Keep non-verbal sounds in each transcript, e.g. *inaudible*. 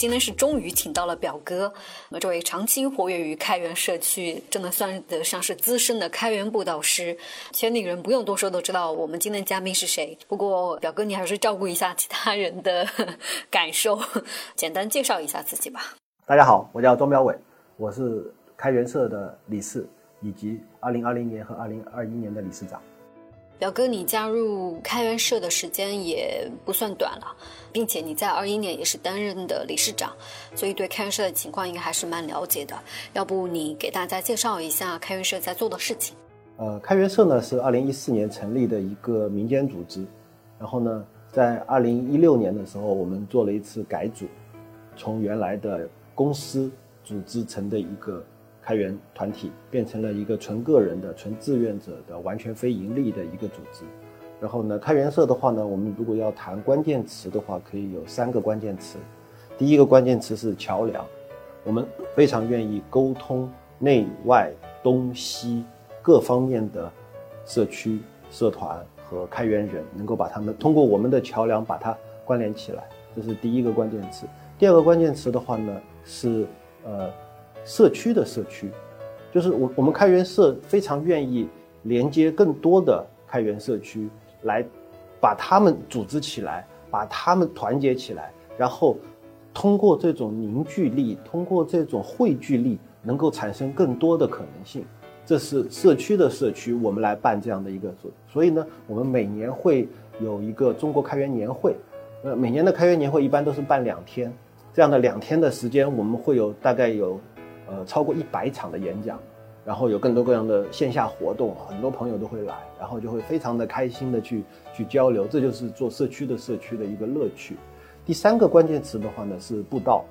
今天是终于请到了表哥，那这位长期活跃于开源社区，真的算得上是资深的开源布道师。圈内人不用多说都知道我们今天嘉宾是谁。不过表哥，你还是照顾一下其他人的感受，*laughs* 简单介绍一下自己吧。大家好，我叫庄彪伟，我是开源社的理事，以及2020年和2021年的理事长。表哥，你加入开源社的时间也不算短了，并且你在二一年也是担任的理事长，所以对开源社的情况应该还是蛮了解的。要不你给大家介绍一下开源社在做的事情？呃，开源社呢是二零一四年成立的一个民间组织，然后呢，在二零一六年的时候，我们做了一次改组，从原来的公司组织成的一个。开源团体变成了一个纯个人的、纯志愿者的、完全非盈利的一个组织。然后呢，开源社的话呢，我们如果要谈关键词的话，可以有三个关键词。第一个关键词是桥梁，我们非常愿意沟通内外东西各方面的社区、社团和开源人，能够把他们通过我们的桥梁把它关联起来，这是第一个关键词。第二个关键词的话呢，是呃。社区的社区，就是我我们开源社非常愿意连接更多的开源社区，来把他们组织起来，把他们团结起来，然后通过这种凝聚力，通过这种汇聚力，能够产生更多的可能性。这是社区的社区，我们来办这样的一个所，所以呢，我们每年会有一个中国开源年会，呃，每年的开源年会一般都是办两天，这样的两天的时间，我们会有大概有。呃，超过一百场的演讲，然后有更多各样的线下活动，很多朋友都会来，然后就会非常的开心的去去交流，这就是做社区的社区的一个乐趣。第三个关键词的话呢是步道，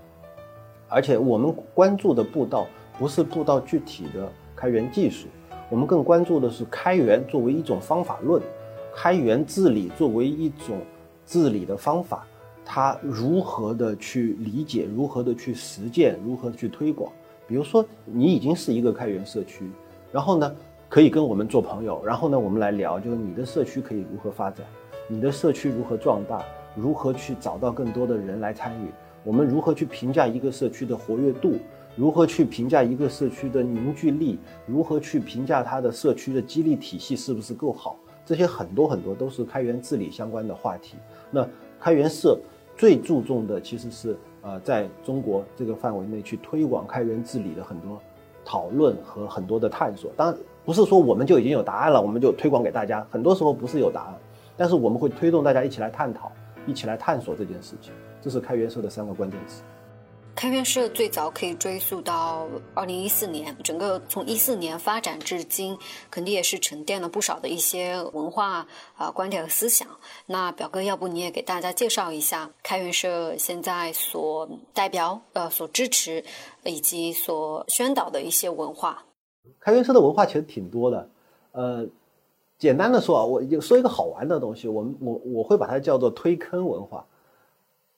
而且我们关注的步道不是步道具体的开源技术，我们更关注的是开源作为一种方法论，开源治理作为一种治理的方法，它如何的去理解，如何的去实践，如何去推广。比如说，你已经是一个开源社区，然后呢，可以跟我们做朋友，然后呢，我们来聊，就是你的社区可以如何发展，你的社区如何壮大，如何去找到更多的人来参与，我们如何去评价一个社区的活跃度，如何去评价一个社区的凝聚力，如何去评价它的社区的激励体系是不是够好，这些很多很多都是开源治理相关的话题。那开源社最注重的其实是。呃，在中国这个范围内去推广开源治理的很多讨论和很多的探索，当然不是说我们就已经有答案了，我们就推广给大家。很多时候不是有答案，但是我们会推动大家一起来探讨，一起来探索这件事情。这是开源社的三个关键词。开源社最早可以追溯到二零一四年，整个从一四年发展至今，肯定也是沉淀了不少的一些文化啊观点和思想。那表哥，要不你也给大家介绍一下开源社现在所代表、呃所支持以及所宣导的一些文化？开源社的文化其实挺多的，呃，简单的说啊，我就说一个好玩的东西，我们我我会把它叫做推坑文化。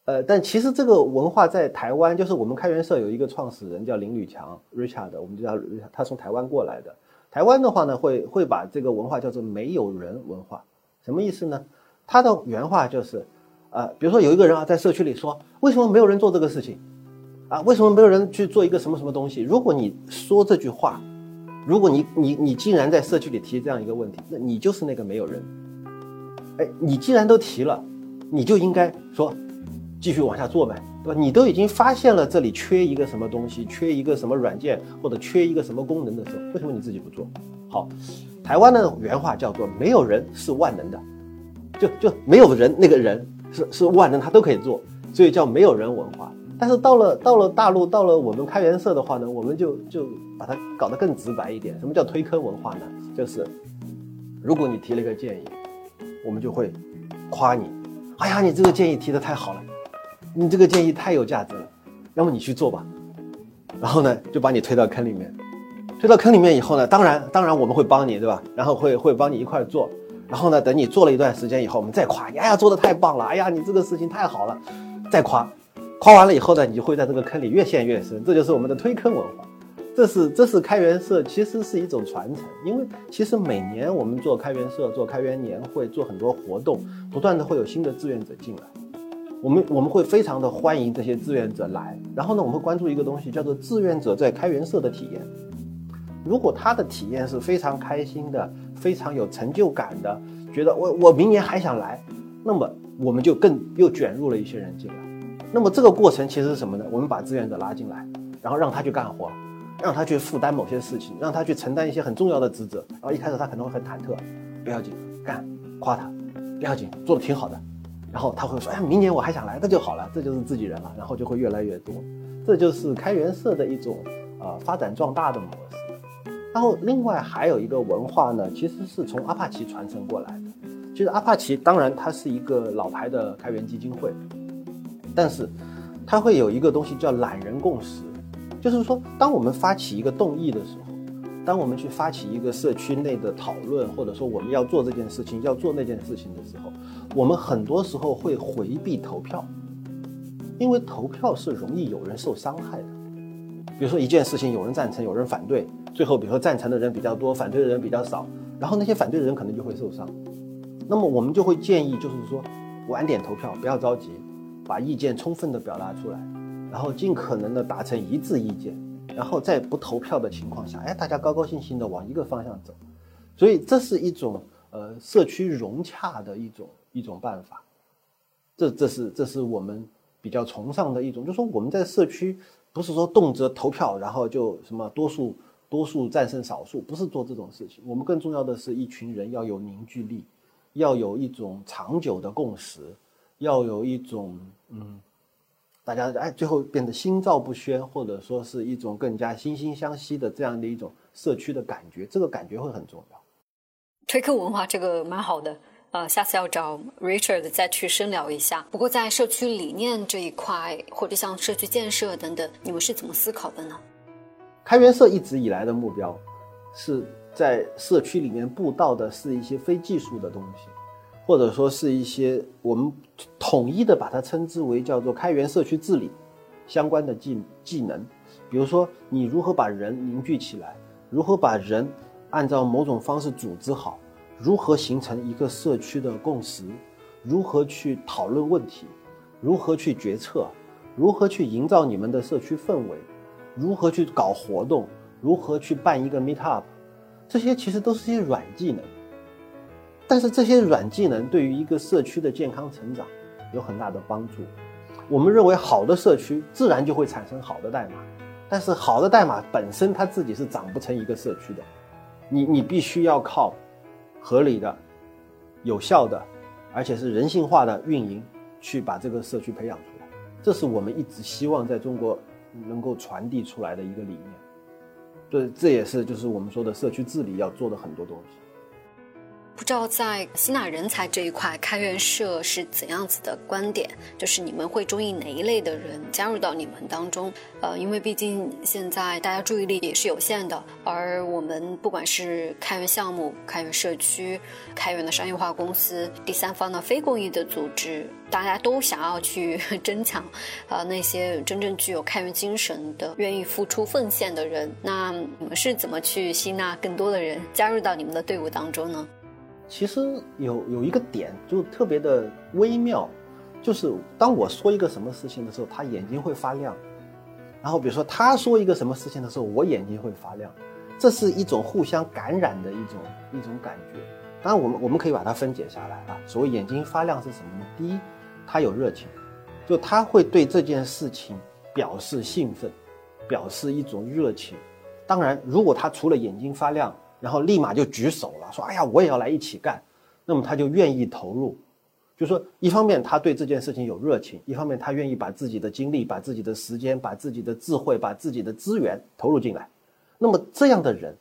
呃，但其实这个文化在台湾，就是我们开源社有一个创始人叫林吕强 Richard，我们就叫他从台湾过来的。台湾的话呢，会会把这个文化叫做没有人文化，什么意思呢？他的原话就是，呃，比如说有一个人啊，在社区里说，为什么没有人做这个事情？啊，为什么没有人去做一个什么什么东西？如果你说这句话，如果你你你竟然在社区里提这样一个问题，那你就是那个没有人。哎，你既然都提了，你就应该说。继续往下做呗，对吧？你都已经发现了这里缺一个什么东西，缺一个什么软件，或者缺一个什么功能的时候，为什么你自己不做？好，台湾的原话叫做“没有人是万能的”，就就没有人那个人是是万能，他都可以做，所以叫没有人文化。但是到了到了大陆，到了我们开源社的话呢，我们就就把它搞得更直白一点。什么叫推坑文化呢？就是如果你提了一个建议，我们就会夸你，哎呀，你这个建议提的太好了，你这个建议太有价值了，要么你去做吧。然后呢，就把你推到坑里面，推到坑里面以后呢，当然当然我们会帮你，对吧？然后会会帮你一块做。然后呢，等你做了一段时间以后，我们再夸你，哎呀，做的太棒了，哎呀，你这个事情太好了，再夸。夸完了以后呢，你就会在这个坑里越陷越深，这就是我们的推坑文化。这是这是开源社，其实是一种传承。因为其实每年我们做开源社、做开源年会、做很多活动，不断的会有新的志愿者进来。我们我们会非常的欢迎这些志愿者来。然后呢，我们会关注一个东西，叫做志愿者在开源社的体验。如果他的体验是非常开心的、非常有成就感的，觉得我我明年还想来，那么我们就更又卷入了一些人进来。那么这个过程其实是什么呢？我们把志愿者拉进来，然后让他去干活，让他去负担某些事情，让他去承担一些很重要的职责。然后一开始他可能会很忐忑，不要紧，干，夸他，不要紧，做的挺好的。然后他会说，哎，明年我还想来，那就好了，这就是自己人了。然后就会越来越多，这就是开源社的一种呃发展壮大的模式。然后另外还有一个文化呢，其实是从阿帕奇传承过来的。其实阿帕奇当然它是一个老牌的开源基金会。但是，它会有一个东西叫懒人共识，就是说，当我们发起一个动议的时候，当我们去发起一个社区内的讨论，或者说我们要做这件事情、要做那件事情的时候，我们很多时候会回避投票，因为投票是容易有人受伤害的。比如说一件事情，有人赞成，有人反对，最后比如说赞成的人比较多，反对的人比较少，然后那些反对的人可能就会受伤。那么我们就会建议，就是说晚点投票，不要着急。把意见充分的表达出来，然后尽可能的达成一致意见，然后在不投票的情况下，哎，大家高高兴兴的往一个方向走，所以这是一种呃社区融洽的一种一种办法，这这是这是我们比较崇尚的一种，就说我们在社区不是说动辄投票，然后就什么多数多数战胜少数，不是做这种事情，我们更重要的是一群人要有凝聚力，要有一种长久的共识。要有一种嗯，大家哎，最后变得心照不宣，或者说是一种更加惺惺相惜的这样的一种社区的感觉，这个感觉会很重要。推客文化这个蛮好的，呃，下次要找 Richard 再去深聊一下。不过在社区理念这一块，或者像社区建设等等，你们是怎么思考的呢？开源社一直以来的目标，是在社区里面布道的是一些非技术的东西。或者说是一些我们统一的把它称之为叫做开源社区治理相关的技技能，比如说你如何把人凝聚起来，如何把人按照某种方式组织好，如何形成一个社区的共识，如何去讨论问题，如何去决策，如何去营造你们的社区氛围，如何去搞活动，如何去办一个 meet up，这些其实都是一些软技能。但是这些软技能对于一个社区的健康成长有很大的帮助。我们认为好的社区自然就会产生好的代码，但是好的代码本身它自己是长不成一个社区的。你你必须要靠合理的、有效的，而且是人性化的运营去把这个社区培养出来。这是我们一直希望在中国能够传递出来的一个理念。对，这也是就是我们说的社区治理要做的很多东西。不知道在吸纳人才这一块，开源社是怎样子的观点？就是你们会中意哪一类的人加入到你们当中？呃，因为毕竟现在大家注意力也是有限的，而我们不管是开源项目、开源社区、开源的商业化公司、第三方的非公益的组织，大家都想要去争抢，呃，那些真正具有开源精神的、愿意付出奉献的人。那你们是怎么去吸纳更多的人加入到你们的队伍当中呢？其实有有一个点就特别的微妙，就是当我说一个什么事情的时候，他眼睛会发亮；然后比如说他说一个什么事情的时候，我眼睛会发亮，这是一种互相感染的一种一种感觉。当然，我们我们可以把它分解下来啊。所谓眼睛发亮是什么呢？第一，他有热情，就他会对这件事情表示兴奋，表示一种热情。当然，如果他除了眼睛发亮，然后立马就举手了，说：“哎呀，我也要来一起干。”那么他就愿意投入。就说一方面他对这件事情有热情，一方面他愿意把自己的精力、把自己的时间、把自己的智慧、把自己的资源投入进来。那么这样的人，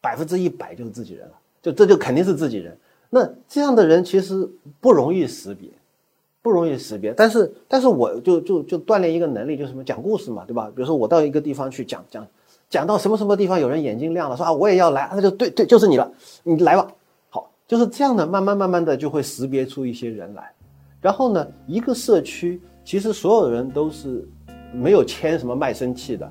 百分之一百就是自己人了，就这就肯定是自己人。那这样的人其实不容易识别，不容易识别。但是，但是我就就就锻炼一个能力，就是什么讲故事嘛，对吧？比如说我到一个地方去讲讲，讲到什么什么地方，有人眼睛亮了，说啊我也要来，那就对对，就是你了，你来吧。好，就是这样的，慢慢慢慢的就会识别出一些人来。然后呢，一个社区其实所有人都是没有签什么卖身契的。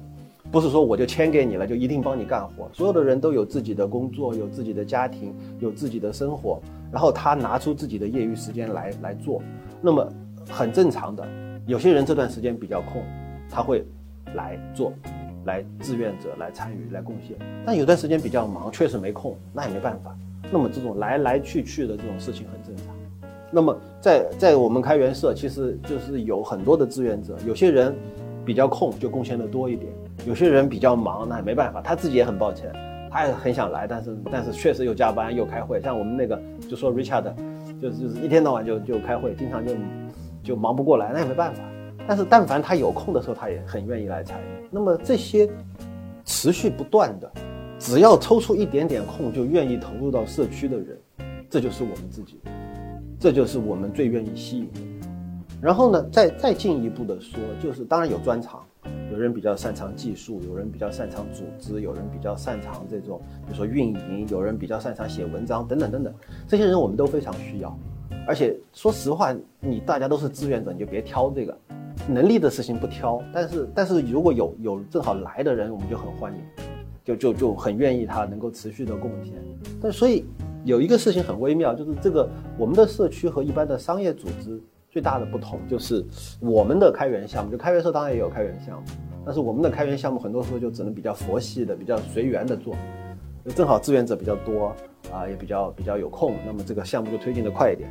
不是说我就签给你了，就一定帮你干活。所有的人都有自己的工作，有自己的家庭，有自己的生活。然后他拿出自己的业余时间来来做，那么很正常的。有些人这段时间比较空，他会来做，来志愿者来参与来贡献。但有段时间比较忙，确实没空，那也没办法。那么这种来来去去的这种事情很正常。那么在在我们开源社，其实就是有很多的志愿者，有些人比较空，就贡献的多一点。有些人比较忙，那也没办法，他自己也很抱歉，他也很想来，但是但是确实又加班又开会，像我们那个就说 Richard，就是就是一天到晚就就开会，经常就就忙不过来，那也没办法。但是但凡他有空的时候，他也很愿意来参与。那么这些持续不断的，只要抽出一点点空就愿意投入到社区的人，这就是我们自己，这就是我们最愿意吸引的。然后呢，再再进一步的说，就是当然有专长。有人比较擅长技术，有人比较擅长组织，有人比较擅长这种，比如说运营，有人比较擅长写文章，等等等等。这些人我们都非常需要。而且说实话，你大家都是志愿者，你就别挑这个能力的事情不挑。但是，但是如果有有正好来的人，我们就很欢迎，就就就很愿意他能够持续的贡献。但所以有一个事情很微妙，就是这个我们的社区和一般的商业组织。最大的不同就是我们的开源项目，就开源社当然也有开源项目，但是我们的开源项目很多时候就只能比较佛系的、比较随缘的做，正好志愿者比较多啊，也比较比较有空，那么这个项目就推进的快一点。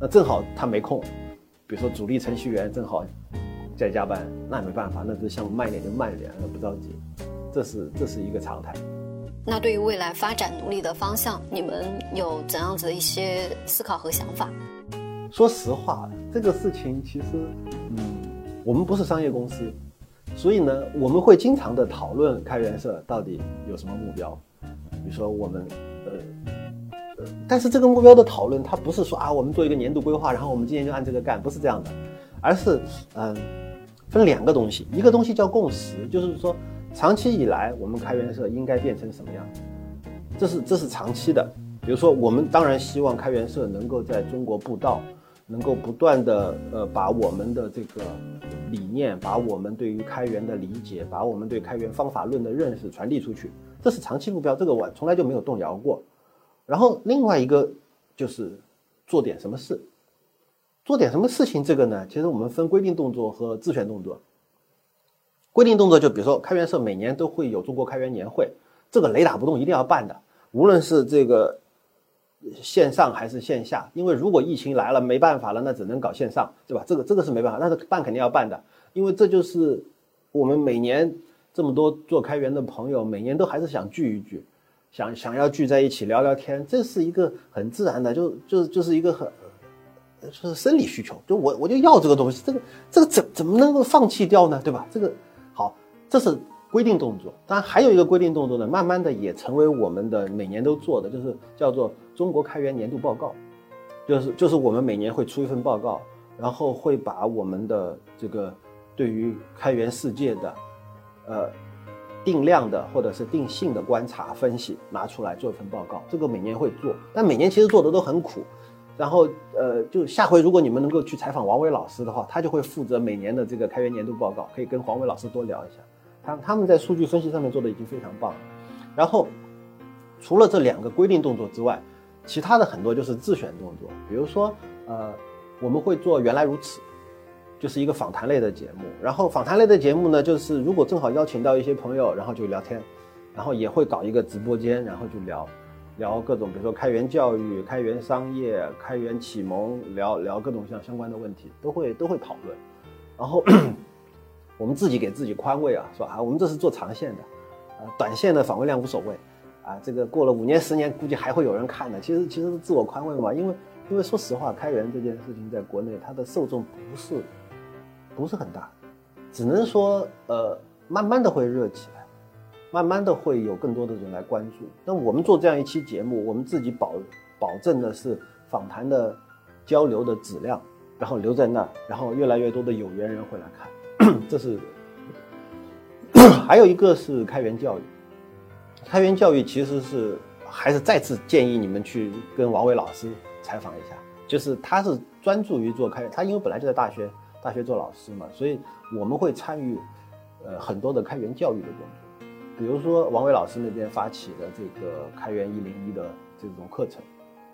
那正好他没空，比如说主力程序员正好在加班，那也没办法，那这项目慢一点就慢一点，那不着急，这是这是一个常态。那对于未来发展努力的方向，你们有怎样子的一些思考和想法？说实话，这个事情其实，嗯，我们不是商业公司，所以呢，我们会经常的讨论开源社到底有什么目标。比如说我们，呃，呃，但是这个目标的讨论，它不是说啊，我们做一个年度规划，然后我们今年就按这个干，不是这样的，而是，嗯，分两个东西，一个东西叫共识，就是说长期以来我们开源社应该变成什么样，这是这是长期的。比如说我们当然希望开源社能够在中国布道。能够不断的呃把我们的这个理念，把我们对于开源的理解，把我们对开源方法论的认识传递出去，这是长期目标，这个我从来就没有动摇过。然后另外一个就是做点什么事，做点什么事情，这个呢，其实我们分规定动作和自选动作。规定动作就比如说开源社每年都会有中国开源年会，这个雷打不动一定要办的，无论是这个。线上还是线下？因为如果疫情来了没办法了，那只能搞线上，对吧？这个这个是没办法，但是办肯定要办的，因为这就是我们每年这么多做开源的朋友，每年都还是想聚一聚，想想要聚在一起聊聊天，这是一个很自然的，就就就是一个很就是生理需求，就我我就要这个东西，这个这个怎怎么能够放弃掉呢？对吧？这个好，这是。规定动作，当然还有一个规定动作呢，慢慢的也成为我们的每年都做的，就是叫做中国开源年度报告，就是就是我们每年会出一份报告，然后会把我们的这个对于开源世界的，呃，定量的或者是定性的观察分析拿出来做一份报告，这个每年会做，但每年其实做的都很苦，然后呃，就下回如果你们能够去采访王伟老师的话，他就会负责每年的这个开源年度报告，可以跟黄伟老师多聊一下。他他们在数据分析上面做的已经非常棒了，然后除了这两个规定动作之外，其他的很多就是自选动作，比如说呃我们会做原来如此，就是一个访谈类的节目，然后访谈类的节目呢，就是如果正好邀请到一些朋友，然后就聊天，然后也会搞一个直播间，然后就聊，聊各种，比如说开源教育、开源商业、开源启蒙，聊聊各种像相关的问题，都会都会讨论。然后 *clears throat* 我们自己给自己宽慰啊，说啊，我们这是做长线的，啊，短线的访问量无所谓，啊，这个过了五年十年，估计还会有人看的。其实其实是自我宽慰嘛，因为因为说实话，开源这件事情在国内它的受众不是不是很大，只能说呃，慢慢的会热起来。慢慢的会有更多的人来关注。那我们做这样一期节目，我们自己保保证的是访谈的交流的质量，然后留在那儿，然后越来越多的有缘人会来看。这是 *coughs* 还有一个是开源教育，开源教育其实是还是再次建议你们去跟王伟老师采访一下，就是他是专注于做开源，他因为本来就在大学大学做老师嘛，所以我们会参与呃很多的开源教育的工作。比如说王伟老师那边发起的这个开源一零一的这种课程，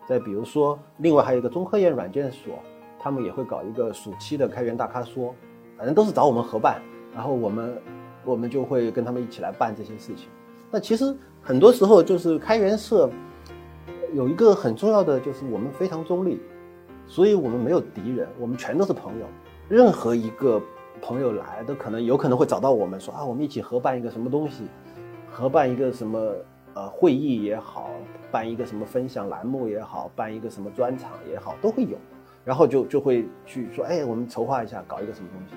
再比如说另外还有一个中科院软件所，他们也会搞一个暑期的开源大咖说，反正都是找我们合办，然后我们我们就会跟他们一起来办这些事情。那其实很多时候就是开源社有一个很重要的就是我们非常中立，所以我们没有敌人，我们全都是朋友，任何一个朋友来都可能有可能会找到我们说啊，我们一起合办一个什么东西。合办一个什么呃会议也好，办一个什么分享栏目也好，办一个什么专场也好，都会有，然后就就会去说，哎，我们筹划一下，搞一个什么东西，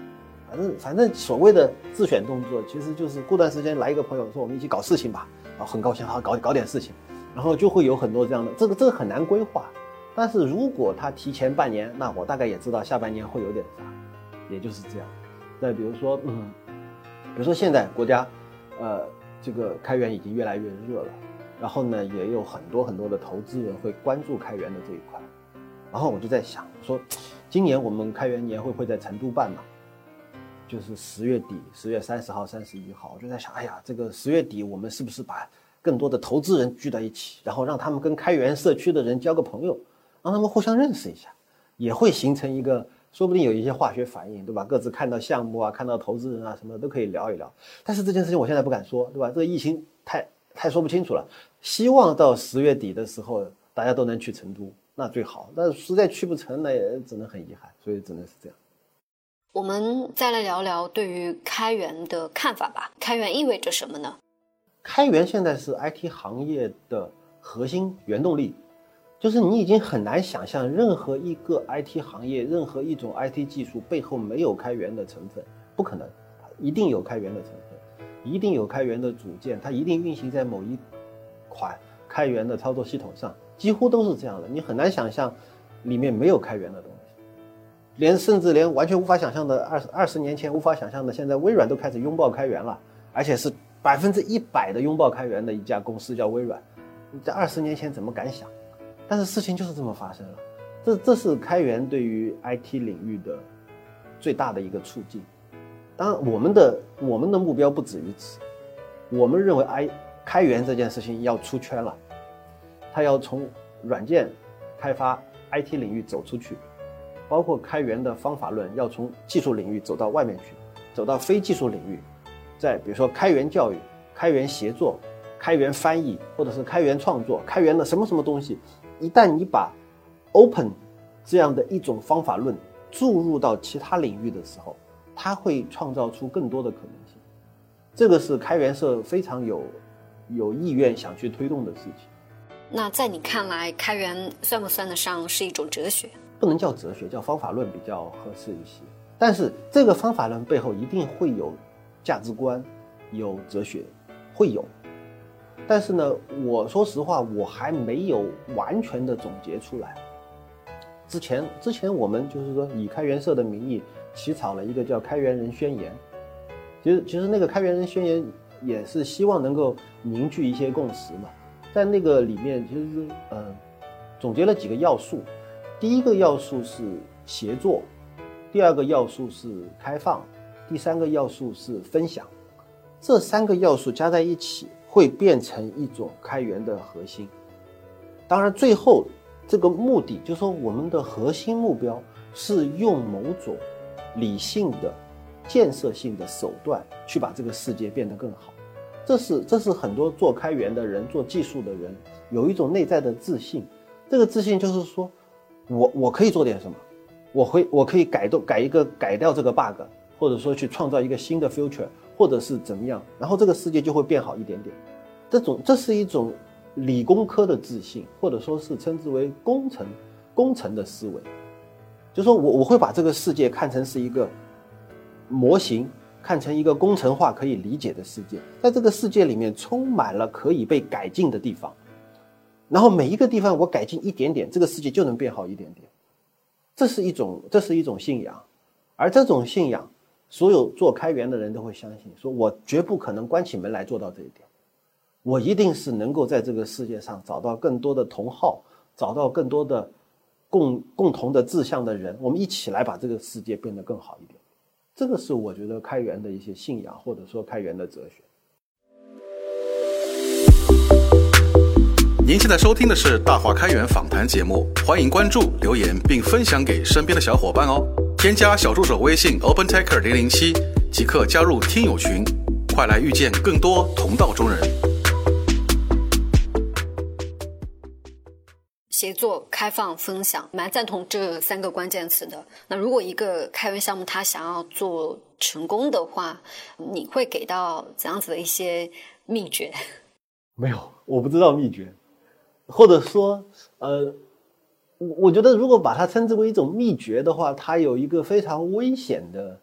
反正反正所谓的自选动作，其实就是过段时间来一个朋友说，我们一起搞事情吧，啊，很高兴，好搞搞点事情，然后就会有很多这样的，这个这个很难规划，但是如果他提前半年，那我大概也知道下半年会有点啥，也就是这样。再比如说，嗯，比如说现在国家，呃。这个开源已经越来越热了，然后呢，也有很多很多的投资人会关注开源的这一块，然后我就在想说，今年我们开源年会会在成都办嘛，就是十月底，十月三十号、三十一号，我就在想，哎呀，这个十月底我们是不是把更多的投资人聚在一起，然后让他们跟开源社区的人交个朋友，让他们互相认识一下，也会形成一个。说不定有一些化学反应，对吧？各自看到项目啊，看到投资人啊，什么都可以聊一聊。但是这件事情我现在不敢说，对吧？这个疫情太太说不清楚了。希望到十月底的时候，大家都能去成都，那最好。那实在去不成，那也只能很遗憾。所以只能是这样。我们再来聊聊对于开源的看法吧。开源意味着什么呢？开源现在是 IT 行业的核心原动力。就是你已经很难想象任何一个 IT 行业、任何一种 IT 技术背后没有开源的成分，不可能，一定有开源的成分，一定有开源的组件，它一定运行在某一款开源的操作系统上，几乎都是这样的。你很难想象里面没有开源的东西，连甚至连完全无法想象的二十二十年前无法想象的，现在微软都开始拥抱开源了，而且是百分之一百的拥抱开源的一家公司叫微软，你在二十年前怎么敢想？但是事情就是这么发生了，这这是开源对于 IT 领域的最大的一个促进。当然，我们的我们的目标不止于此，我们认为 I 开源这件事情要出圈了，它要从软件开发 IT 领域走出去，包括开源的方法论要从技术领域走到外面去，走到非技术领域，再比如说开源教育、开源协作、开源翻译，或者是开源创作、开源的什么什么东西。一旦你把 open 这样的一种方法论注入到其他领域的时候，它会创造出更多的可能性。这个是开源社非常有有意愿想去推动的事情。那在你看来，开源算不算得上是一种哲学？不能叫哲学，叫方法论比较合适一些。但是这个方法论背后一定会有价值观，有哲学，会有。但是呢，我说实话，我还没有完全的总结出来。之前之前我们就是说以开源社的名义起草了一个叫《开源人宣言》，其实其实那个《开源人宣言》也是希望能够凝聚一些共识嘛。在那个里面，其实嗯，总结了几个要素。第一个要素是协作，第二个要素是开放，第三个要素是分享。这三个要素加在一起。会变成一种开源的核心，当然，最后这个目的就是说，我们的核心目标是用某种理性的、建设性的手段去把这个世界变得更好。这是这是很多做开源的人、做技术的人有一种内在的自信。这个自信就是说，我我可以做点什么，我会我可以改动改一个改掉这个 bug，或者说去创造一个新的 future，或者是怎么样，然后这个世界就会变好一点点。这种这是一种理工科的自信，或者说是称之为工程工程的思维，就说我我会把这个世界看成是一个模型，看成一个工程化可以理解的世界，在这个世界里面充满了可以被改进的地方。然后每一个地方我改进一点点，这个世界就能变好一点点。这是一种，这是一种信仰，而这种信仰，所有做开源的人都会相信，说我绝不可能关起门来做到这一点，我一定是能够在这个世界上找到更多的同好，找到更多的共共同的志向的人，我们一起来把这个世界变得更好一点。这个是我觉得开源的一些信仰，或者说开源的哲学。您现在收听的是大话开源访谈节目，欢迎关注、留言并分享给身边的小伙伴哦。添加小助手微信 open_taker 零零七，即刻加入听友群，快来遇见更多同道中人。协作、开放、分享，蛮赞同这三个关键词的。那如果一个开源项目它想要做成功的话，你会给到怎样子的一些秘诀？没有，我不知道秘诀。或者说，呃，我我觉得如果把它称之为一种秘诀的话，它有一个非常危险的、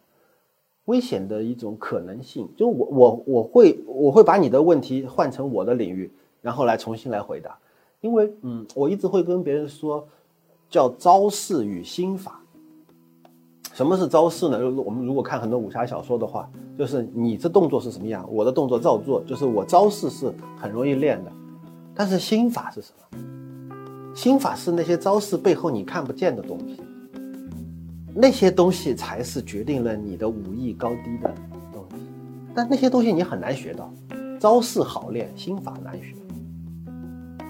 危险的一种可能性。就我我我会我会把你的问题换成我的领域，然后来重新来回答。因为嗯，我一直会跟别人说，叫招式与心法。什么是招式呢？就是我们如果看很多武侠小说的话，就是你这动作是什么样，我的动作照做，就是我招式是很容易练的。但是心法是什么？心法是那些招式背后你看不见的东西，那些东西才是决定了你的武艺高低的东西。但那些东西你很难学到，招式好练，心法难学。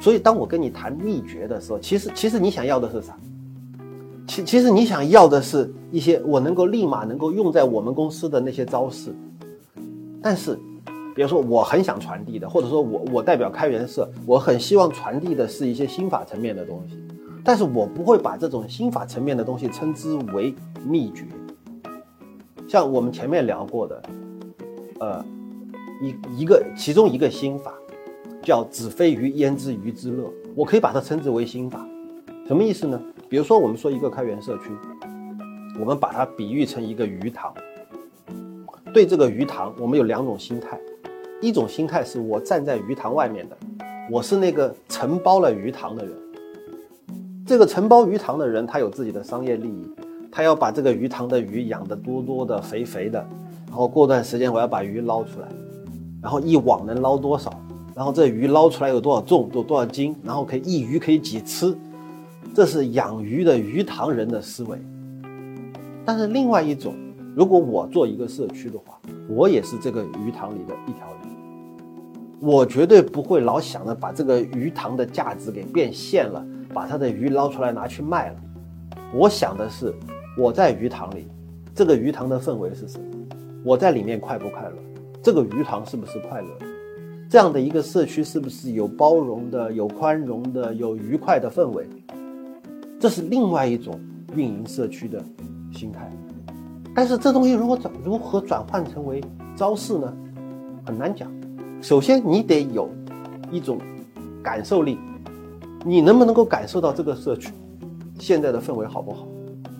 所以当我跟你谈秘诀的时候，其实其实你想要的是啥？其其实你想要的是一些我能够立马能够用在我们公司的那些招式，但是。比如说，我很想传递的，或者说我我代表开源社，我很希望传递的是一些心法层面的东西，但是我不会把这种心法层面的东西称之为秘诀。像我们前面聊过的，呃，一一个其中一个心法叫“子非鱼焉知鱼之乐”，我可以把它称之为心法。什么意思呢？比如说，我们说一个开源社区，我们把它比喻成一个鱼塘，对这个鱼塘，我们有两种心态。一种心态是我站在鱼塘外面的，我是那个承包了鱼塘的人。这个承包鱼塘的人，他有自己的商业利益，他要把这个鱼塘的鱼养得多多的、肥肥的，然后过段时间我要把鱼捞出来，然后一网能捞多少，然后这鱼捞出来有多少重、有多少斤，然后可以一鱼可以几吃，这是养鱼的鱼塘人的思维。但是另外一种，如果我做一个社区的话，我也是这个鱼塘里的一条鱼。我绝对不会老想着把这个鱼塘的价值给变现了，把它的鱼捞出来拿去卖了。我想的是，我在鱼塘里，这个鱼塘的氛围是什么？我在里面快不快乐？这个鱼塘是不是快乐？这样的一个社区是不是有包容的、有宽容的、有愉快的氛围？这是另外一种运营社区的心态。但是这东西如何转如何转换成为招式呢？很难讲。首先，你得有一种感受力，你能不能够感受到这个社区现在的氛围好不好？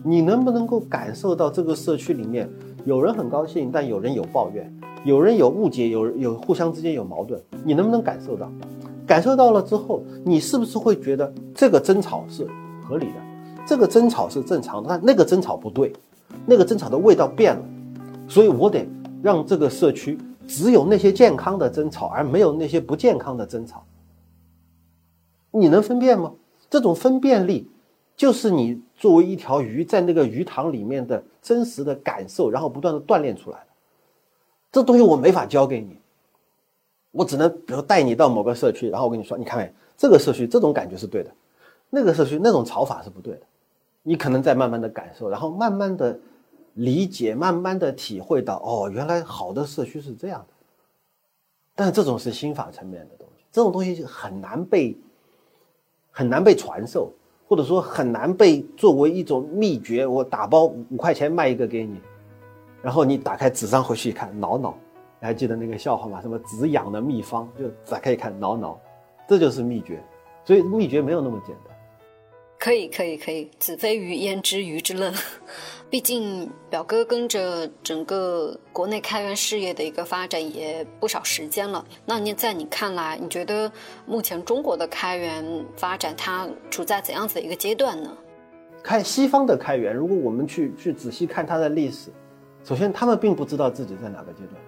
你能不能够感受到这个社区里面有人很高兴，但有人有抱怨，有人有误解，有有互相之间有矛盾，你能不能感受到？感受到了之后，你是不是会觉得这个争吵是合理的，这个争吵是正常的？但那个争吵不对，那个争吵的味道变了，所以我得让这个社区。只有那些健康的争吵，而没有那些不健康的争吵。你能分辨吗？这种分辨力，就是你作为一条鱼在那个鱼塘里面的真实的感受，然后不断的锻炼出来的。这东西我没法教给你，我只能比如带你到某个社区，然后我跟你说，你看？这个社区这种感觉是对的，那个社区那种吵法是不对的。你可能在慢慢的感受，然后慢慢的。理解，慢慢的体会到，哦，原来好的社区是这样的。但这种是心法层面的东西，这种东西就很难被很难被传授，或者说很难被作为一种秘诀，我打包五块钱卖一个给你，然后你打开纸张回去一看，挠挠，你还记得那个笑话吗？什么止痒的秘方，就打开一看，挠挠，这就是秘诀。所以秘诀没有那么简单。可以，可以，可以，子非鱼焉知鱼之乐？毕竟表哥跟着整个国内开源事业的一个发展也不少时间了。那你在你看来，你觉得目前中国的开源发展它处在怎样子的一个阶段呢？看西方的开源，如果我们去去仔细看它的历史，首先他们并不知道自己在哪个阶段。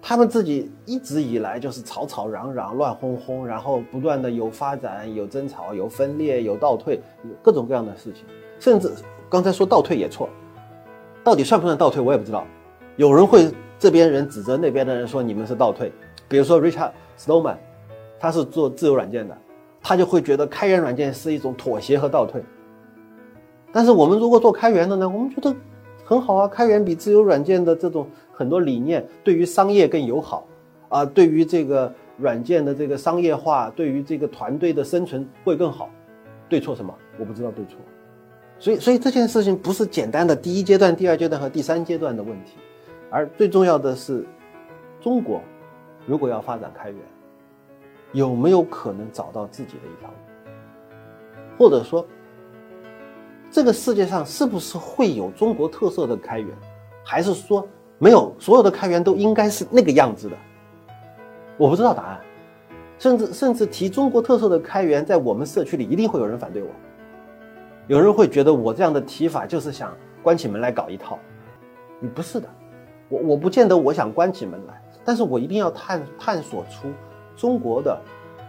他们自己一直以来就是吵吵嚷嚷、乱哄哄，然后不断的有发展、有争吵、有分裂、有倒退，有各种各样的事情。甚至刚才说倒退也错，到底算不算倒退我也不知道。有人会这边人指责那边的人说你们是倒退，比如说 Richard Stallman，他是做自由软件的，他就会觉得开源软件是一种妥协和倒退。但是我们如果做开源的呢，我们觉得很好啊，开源比自由软件的这种。很多理念对于商业更友好，啊，对于这个软件的这个商业化，对于这个团队的生存会更好。对错什么？我不知道对错。所以，所以这件事情不是简单的第一阶段、第二阶段和第三阶段的问题，而最重要的是，中国如果要发展开源，有没有可能找到自己的一条路？或者说，这个世界上是不是会有中国特色的开源？还是说？没有，所有的开源都应该是那个样子的。我不知道答案，甚至甚至提中国特色的开源，在我们社区里一定会有人反对我。有人会觉得我这样的提法就是想关起门来搞一套。你不是的，我我不见得我想关起门来，但是我一定要探探索出中国的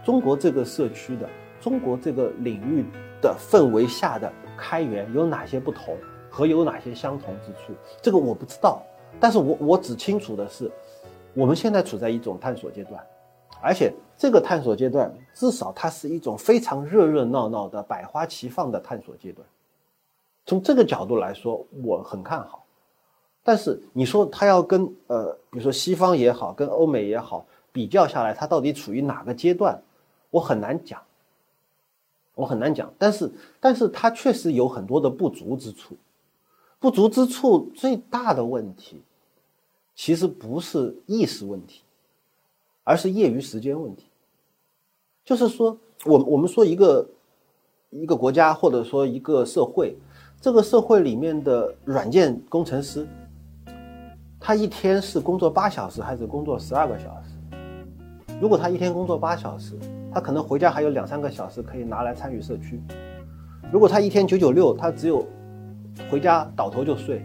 中国这个社区的中国这个领域的氛围下的开源有哪些不同和有哪些相同之处。这个我不知道。但是我我只清楚的是，我们现在处在一种探索阶段，而且这个探索阶段至少它是一种非常热热闹闹的百花齐放的探索阶段。从这个角度来说，我很看好。但是你说它要跟呃，比如说西方也好，跟欧美也好比较下来，它到底处于哪个阶段，我很难讲，我很难讲。但是但是它确实有很多的不足之处。不足之处最大的问题，其实不是意识问题，而是业余时间问题。就是说，我我们说一个一个国家或者说一个社会，这个社会里面的软件工程师，他一天是工作八小时还是工作十二个小时？如果他一天工作八小时，他可能回家还有两三个小时可以拿来参与社区。如果他一天九九六，他只有回家倒头就睡，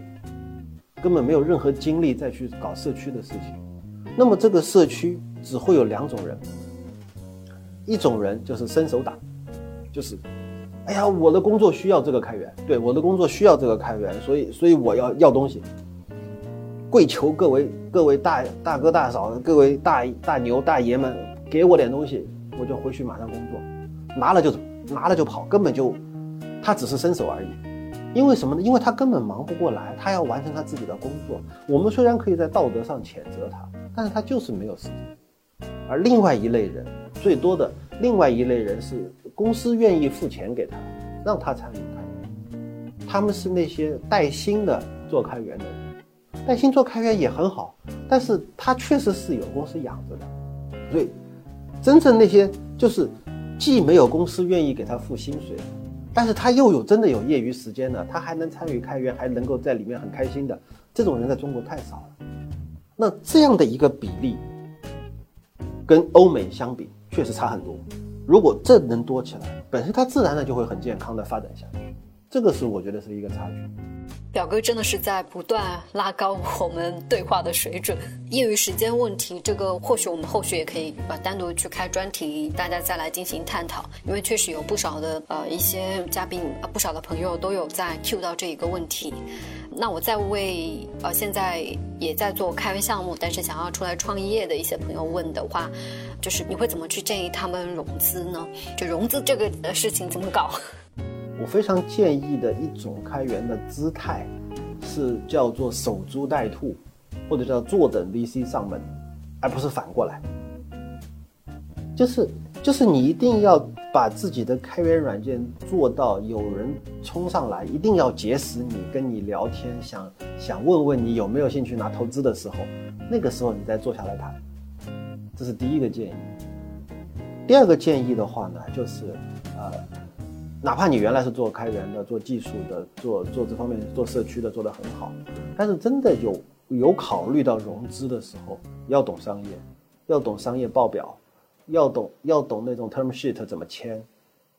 根本没有任何精力再去搞社区的事情。那么这个社区只会有两种人，一种人就是伸手党，就是，哎呀，我的工作需要这个开源，对，我的工作需要这个开源，所以所以我要要东西，跪求各位各位大大哥大嫂，各位大大牛大爷们给我点东西，我就回去马上工作，拿了就走，拿了就跑，根本就，他只是伸手而已。因为什么呢？因为他根本忙不过来，他要完成他自己的工作。我们虽然可以在道德上谴责他，但是他就是没有时间。而另外一类人，最多的另外一类人是公司愿意付钱给他，让他参与开源。他们是那些带薪的做开源的人，带薪做开源也很好，但是他确实是有公司养着的。所以，真正那些就是既没有公司愿意给他付薪水。但是他又有真的有业余时间的，他还能参与开源，还能够在里面很开心的，这种人在中国太少了。那这样的一个比例，跟欧美相比，确实差很多。如果这能多起来，本身它自然的就会很健康的发展下去。这个是我觉得是一个差距。表哥真的是在不断拉高我们对话的水准。业余时间问题，这个或许我们后续也可以呃单独去开专题，大家再来进行探讨。因为确实有不少的呃一些嘉宾，不少的朋友都有在 Q 到这一个问题。那我再为呃现在也在做开源项目，但是想要出来创业的一些朋友问的话，就是你会怎么去建议他们融资呢？就融资这个事情怎么搞？我非常建议的一种开源的姿态，是叫做守株待兔，或者叫坐等 VC 上门，而不是反过来。就是就是你一定要把自己的开源软件做到有人冲上来，一定要结识你，跟你聊天，想想问问你有没有兴趣拿投资的时候，那个时候你再坐下来谈，这是第一个建议。第二个建议的话呢，就是呃，哪怕你原来是做开源的、做技术的、做做这方面做社区的做得很好，但是真的有有考虑到融资的时候，要懂商业，要懂商业报表。要懂要懂那种 term sheet 怎么签，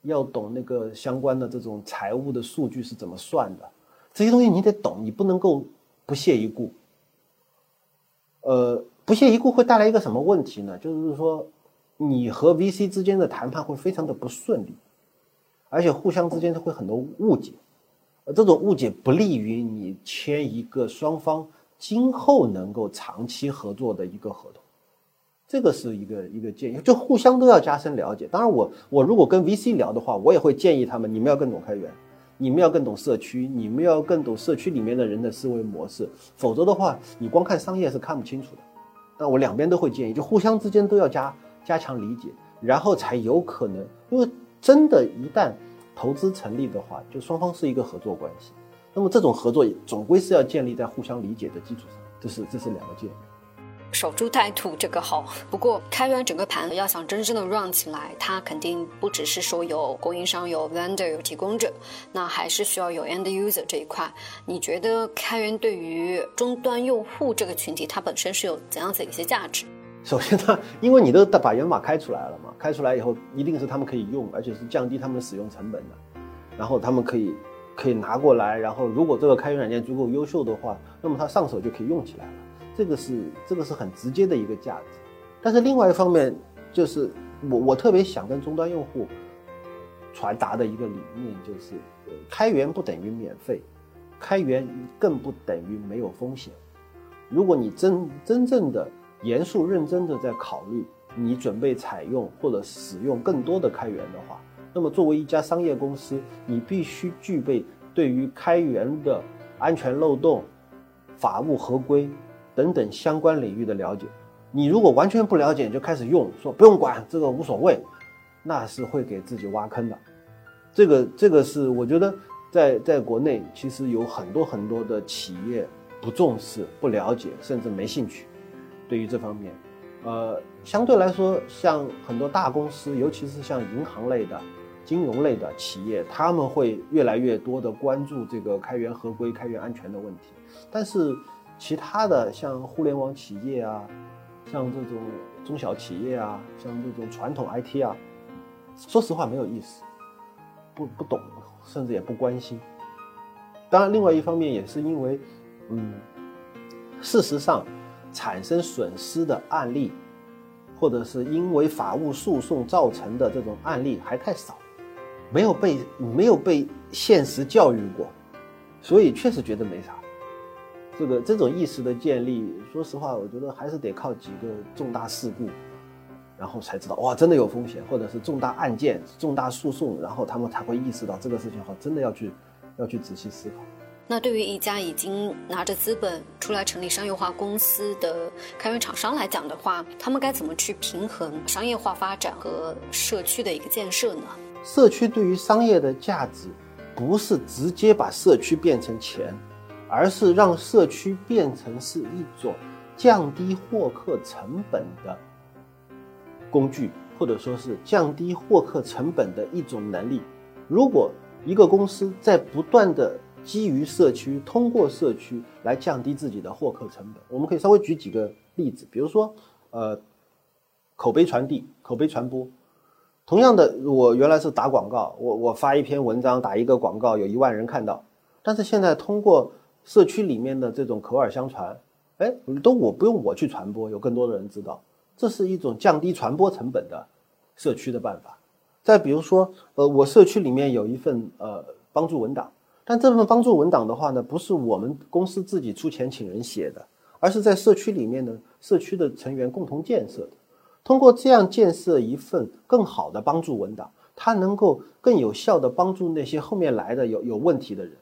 要懂那个相关的这种财务的数据是怎么算的，这些东西你得懂，你不能够不屑一顾。呃，不屑一顾会带来一个什么问题呢？就是说，你和 VC 之间的谈判会非常的不顺利，而且互相之间会很多误解，呃，这种误解不利于你签一个双方今后能够长期合作的一个合同。这个是一个一个建议，就互相都要加深了解。当然，我我如果跟 VC 聊的话，我也会建议他们，你们要更懂开源，你们要更懂社区，你们要更懂社区里面的人的思维模式。否则的话，你光看商业是看不清楚的。那我两边都会建议，就互相之间都要加加强理解，然后才有可能。因为真的，一旦投资成立的话，就双方是一个合作关系。那么这种合作总归是要建立在互相理解的基础上。这是这是两个建议。守株待兔这个好，不过开源整个盘要想真正的 run 起来，它肯定不只是说有供应商、有 vendor、有提供者，那还是需要有 end user 这一块。你觉得开源对于终端用户这个群体，它本身是有怎样子的一些价值？首先呢，因为你都把源码开出来了嘛，开出来以后一定是他们可以用，而且是降低他们使用成本的，然后他们可以可以拿过来，然后如果这个开源软件足够优秀的话，那么他上手就可以用起来了。这个是这个是很直接的一个价值，但是另外一方面就是我我特别想跟终端用户传达的一个理念就是，开源不等于免费，开源更不等于没有风险。如果你真真正的严肃认真的在考虑你准备采用或者使用更多的开源的话，那么作为一家商业公司，你必须具备对于开源的安全漏洞、法务合规。等等相关领域的了解，你如果完全不了解就开始用，说不用管这个无所谓，那是会给自己挖坑的。这个这个是我觉得在在国内其实有很多很多的企业不重视、不了解，甚至没兴趣。对于这方面，呃，相对来说，像很多大公司，尤其是像银行类的、金融类的企业，他们会越来越多的关注这个开源合规、开源安全的问题，但是。其他的像互联网企业啊，像这种中小企业啊，像这种传统 IT 啊，说实话没有意思，不不懂，甚至也不关心。当然，另外一方面也是因为，嗯，事实上产生损失的案例，或者是因为法务诉讼造成的这种案例还太少，没有被没有被现实教育过，所以确实觉得没啥。这个这种意识的建立，说实话，我觉得还是得靠几个重大事故，然后才知道哇，真的有风险，或者是重大案件、重大诉讼，然后他们才会意识到这个事情好，真的要去要去仔细思考。那对于一家已经拿着资本出来成立商业化公司的开源厂商来讲的话，他们该怎么去平衡商业化发展和社区的一个建设呢？社区对于商业的价值，不是直接把社区变成钱。而是让社区变成是一种降低获客成本的工具，或者说是降低获客成本的一种能力。如果一个公司在不断的基于社区，通过社区来降低自己的获客成本，我们可以稍微举几个例子，比如说，呃，口碑传递、口碑传播。同样的，我原来是打广告，我我发一篇文章，打一个广告，有一万人看到，但是现在通过社区里面的这种口耳相传，哎，都我不用我去传播，有更多的人知道，这是一种降低传播成本的社区的办法。再比如说，呃，我社区里面有一份呃帮助文档，但这份帮助文档的话呢，不是我们公司自己出钱请人写的，而是在社区里面的社区的成员共同建设的。通过这样建设一份更好的帮助文档，它能够更有效的帮助那些后面来的有有问题的人。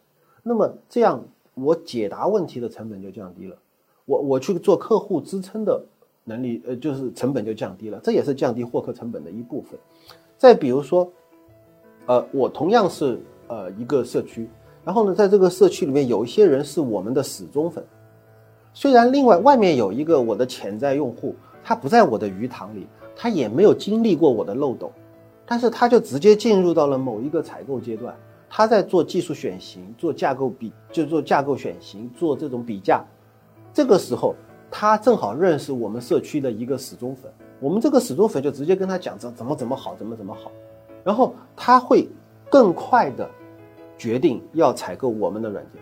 那么这样。我解答问题的成本就降低了，我我去做客户支撑的能力，呃，就是成本就降低了，这也是降低获客成本的一部分。再比如说，呃，我同样是呃一个社区，然后呢，在这个社区里面有一些人是我们的死忠粉，虽然另外外面有一个我的潜在用户，他不在我的鱼塘里，他也没有经历过我的漏斗，但是他就直接进入到了某一个采购阶段，他在做技术选型，做架构比，就做架构选型，做这种比价，这个时候他正好认识我们社区的一个死忠粉，我们这个死忠粉就直接跟他讲怎怎么怎么好，怎么怎么好，然后他会更快的决定要采购我们的软件，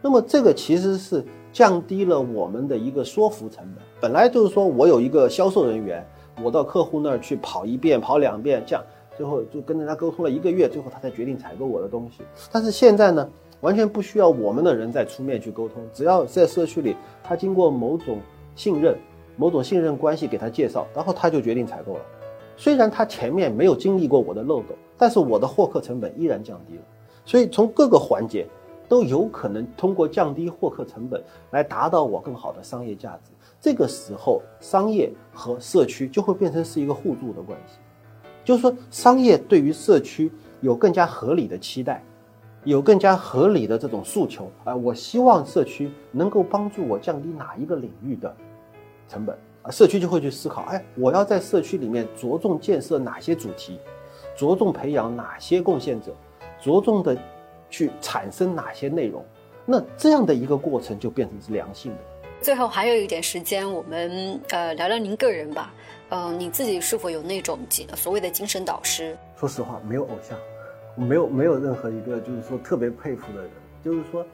那么这个其实是。降低了我们的一个说服成本。本来就是说我有一个销售人员，我到客户那儿去跑一遍、跑两遍，这样最后就跟着他沟通了一个月，最后他才决定采购我的东西。但是现在呢，完全不需要我们的人再出面去沟通，只要在社区里，他经过某种信任、某种信任关系给他介绍，然后他就决定采购了。虽然他前面没有经历过我的漏斗，但是我的获客成本依然降低了。所以从各个环节。都有可能通过降低获客成本来达到我更好的商业价值。这个时候，商业和社区就会变成是一个互助的关系。就是说，商业对于社区有更加合理的期待，有更加合理的这种诉求啊。我希望社区能够帮助我降低哪一个领域的成本啊，社区就会去思考：哎，我要在社区里面着重建设哪些主题，着重培养哪些贡献者，着重的。去产生哪些内容？那这样的一个过程就变成是良性的。最后还有一点时间，我们呃聊聊您个人吧。呃，你自己是否有那种所谓的精神导师？说实话，没有偶像，没有没有任何一个就是说特别佩服的人。就是说，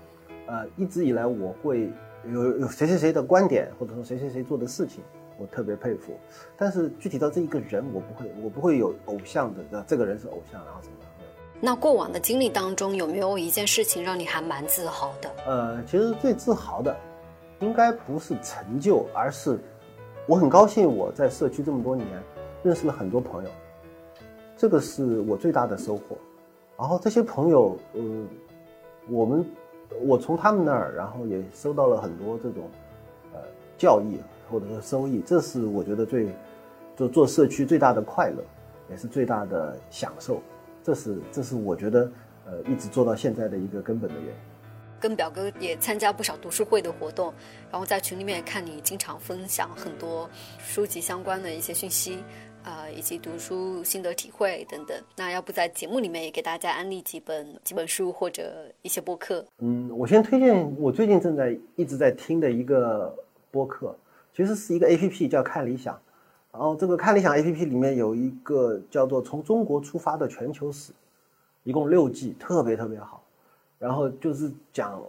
呃，一直以来我会有有谁谁谁的观点，或者说谁谁谁做的事情，我特别佩服。但是具体到这一个人，我不会，我不会有偶像的。这个人是偶像，然后怎么？那过往的经历当中，有没有一件事情让你还蛮自豪的？呃，其实最自豪的，应该不是成就，而是我很高兴我在社区这么多年，认识了很多朋友，这个是我最大的收获。然后这些朋友，嗯，我们我从他们那儿，然后也收到了很多这种呃教益或者说收益，这是我觉得最做做社区最大的快乐，也是最大的享受。这是这是我觉得，呃，一直做到现在的一个根本的原因。跟表哥也参加不少读书会的活动，然后在群里面看你经常分享很多书籍相关的一些讯息，啊，以及读书心得体会等等。那要不在节目里面也给大家安利几本几本书或者一些播客？嗯，我先推荐我最近正在一直在听的一个播客，其实是一个 A P P 叫看理想。然后这个看理想 A P P 里面有一个叫做《从中国出发的全球史》，一共六季，特别特别好。然后就是讲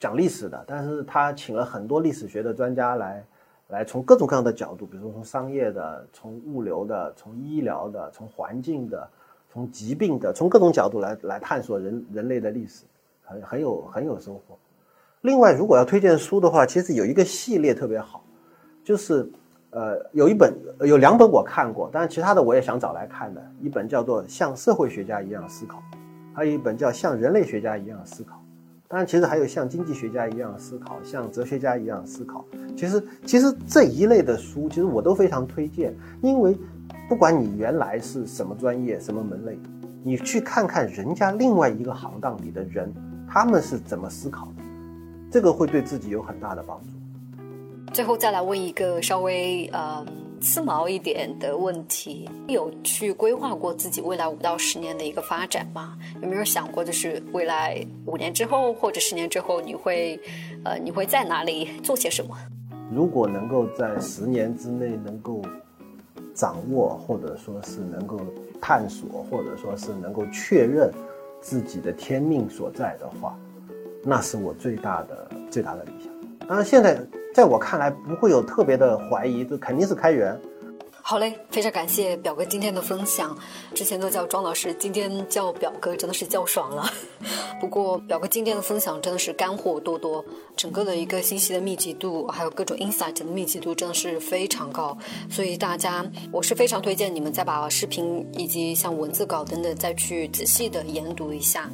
讲历史的，但是他请了很多历史学的专家来，来从各种各样的角度，比如说从商业的、从物流的、从医疗的、从环境的、从疾病的，从各种角度来来探索人人类的历史，很很有很有收获。另外，如果要推荐书的话，其实有一个系列特别好，就是。呃，有一本，有两本我看过，但是其他的我也想找来看的。一本叫做《像社会学家一样思考》，还有一本叫《像人类学家一样思考》。当然，其实还有像经济学家一样思考，像哲学家一样思考。其实，其实这一类的书，其实我都非常推荐，因为不管你原来是什么专业、什么门类，你去看看人家另外一个行当里的人，他们是怎么思考的，这个会对自己有很大的帮助。最后再来问一个稍微呃刺毛一点的问题：有去规划过自己未来五到十年的一个发展吗？有没有想过，就是未来五年之后或者十年之后，你会呃你会在哪里做些什么？如果能够在十年之内能够掌握，或者说是能够探索，或者说是能够确认自己的天命所在的话，那是我最大的最大的理想。当然现在。在我看来，不会有特别的怀疑，这肯定是开源。好嘞，非常感谢表哥今天的分享。之前都叫庄老师，今天叫表哥，真的是叫爽了。*laughs* 不过表哥今天的分享真的是干货多多，整个的一个信息的密集度，还有各种 insight 的密集度真的是非常高。所以大家，我是非常推荐你们再把视频以及像文字稿等等再去仔细的研读一下。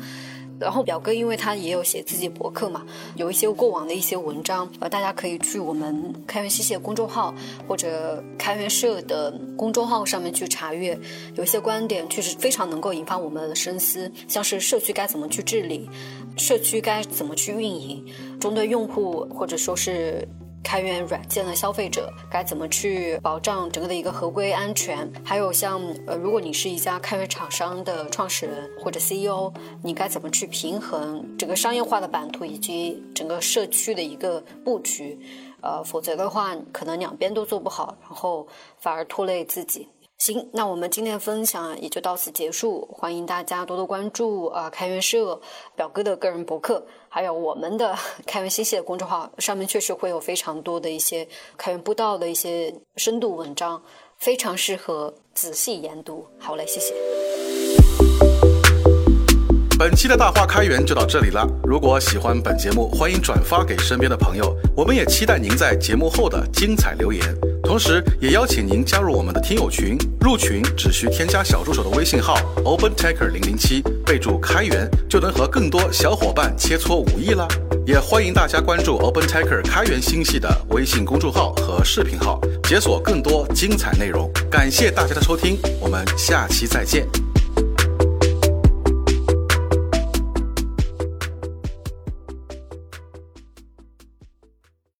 然后表哥因为他也有写自己博客嘛，有一些过往的一些文章，呃，大家可以去我们开源机械公众号或者开源社的公众号上面去查阅，有一些观点确实非常能够引发我们的深思，像是社区该怎么去治理，社区该怎么去运营，中对用户或者说是。开源软件的消费者该怎么去保障整个的一个合规安全？还有像呃，如果你是一家开源厂商的创始人或者 CEO，你该怎么去平衡整个商业化的版图以及整个社区的一个布局？呃，否则的话，可能两边都做不好，然后反而拖累自己。行，那我们今天的分享也就到此结束。欢迎大家多多关注啊，开源社表哥的个人博客，还有我们的 *laughs* 开源信息的公众号，上面确实会有非常多的一些开源步道的一些深度文章，非常适合仔细研读。好嘞，谢谢。本期的大话开源就到这里了。如果喜欢本节目，欢迎转发给身边的朋友。我们也期待您在节目后的精彩留言。同时，也邀请您加入我们的听友群。入群只需添加小助手的微信号 OpenTaker 零零七，备注开源，就能和更多小伙伴切磋武艺啦。也欢迎大家关注 OpenTaker 开源星系的微信公众号和视频号，解锁更多精彩内容。感谢大家的收听，我们下期再见。